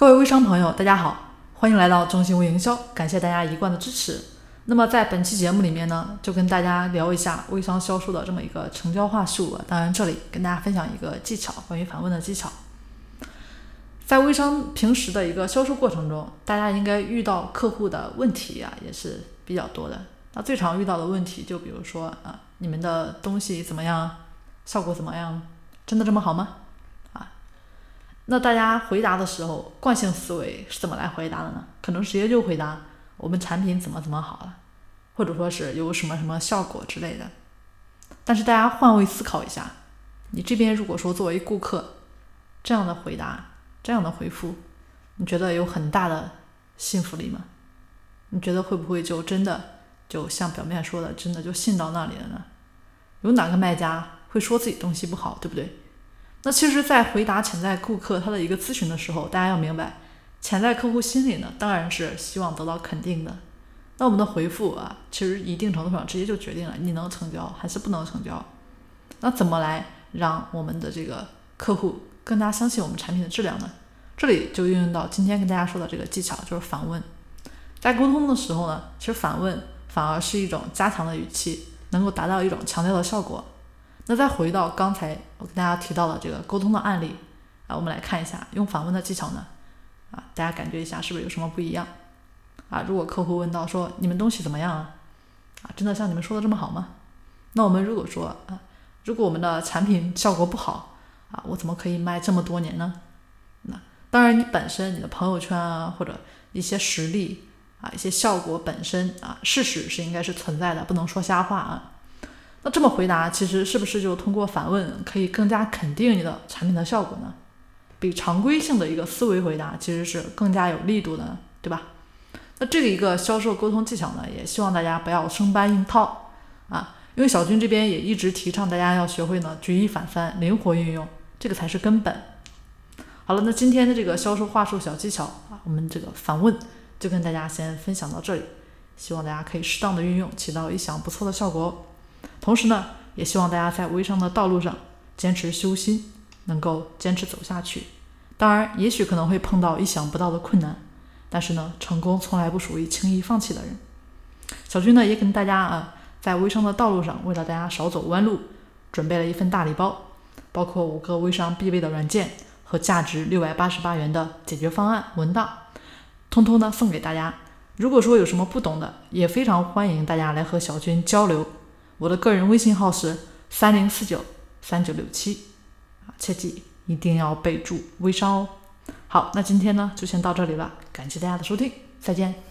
各位微商朋友，大家好，欢迎来到中信微营销，感谢大家一贯的支持。那么在本期节目里面呢，就跟大家聊一下微商销售的这么一个成交话术。当然，这里跟大家分享一个技巧，关于反问的技巧。在微商平时的一个销售过程中，大家应该遇到客户的问题啊，也是比较多的。那最常遇到的问题，就比如说啊，你们的东西怎么样？效果怎么样？真的这么好吗？那大家回答的时候，惯性思维是怎么来回答的呢？可能直接就回答我们产品怎么怎么好了，或者说是有什么什么效果之类的。但是大家换位思考一下，你这边如果说作为顾客，这样的回答，这样的回复，你觉得有很大的信服力吗？你觉得会不会就真的就像表面说的，真的就信到那里了呢？有哪个卖家会说自己东西不好，对不对？那其实，在回答潜在顾客他的一个咨询的时候，大家要明白，潜在客户心里呢，当然是希望得到肯定的。那我们的回复啊，其实一定程度上直接就决定了你能成交还是不能成交。那怎么来让我们的这个客户更加相信我们产品的质量呢？这里就运用到今天跟大家说的这个技巧，就是反问。在沟通的时候呢，其实反问反而是一种加强的语气，能够达到一种强调的效果。那再回到刚才我跟大家提到的这个沟通的案例啊，我们来看一下用反问的技巧呢啊，大家感觉一下是不是有什么不一样啊？如果客户问到说你们东西怎么样啊？啊，真的像你们说的这么好吗？那我们如果说啊，如果我们的产品效果不好啊，我怎么可以卖这么多年呢？那当然，你本身你的朋友圈啊，或者一些实力啊，一些效果本身啊，事实是应该是存在的，不能说瞎话啊。那这么回答，其实是不是就通过反问可以更加肯定你的产品的效果呢？比常规性的一个思维回答其实是更加有力度的，对吧？那这个一个销售沟通技巧呢，也希望大家不要生搬硬套啊，因为小军这边也一直提倡大家要学会呢举一反三，灵活运用，这个才是根本。好了，那今天的这个销售话术小技巧啊，我们这个反问就跟大家先分享到这里，希望大家可以适当的运用，起到意想不错的效果哦。同时呢，也希望大家在微商的道路上坚持修心，能够坚持走下去。当然，也许可能会碰到意想不到的困难，但是呢，成功从来不属于轻易放弃的人。小军呢，也跟大家啊，在微商的道路上，为了大家少走弯路，准备了一份大礼包，包括五个微商必备的软件和价值六百八十八元的解决方案文档，通通呢送给大家。如果说有什么不懂的，也非常欢迎大家来和小军交流。我的个人微信号是三零四九三九六七啊，切记一定要备注微商哦。好，那今天呢就先到这里了，感谢大家的收听，再见。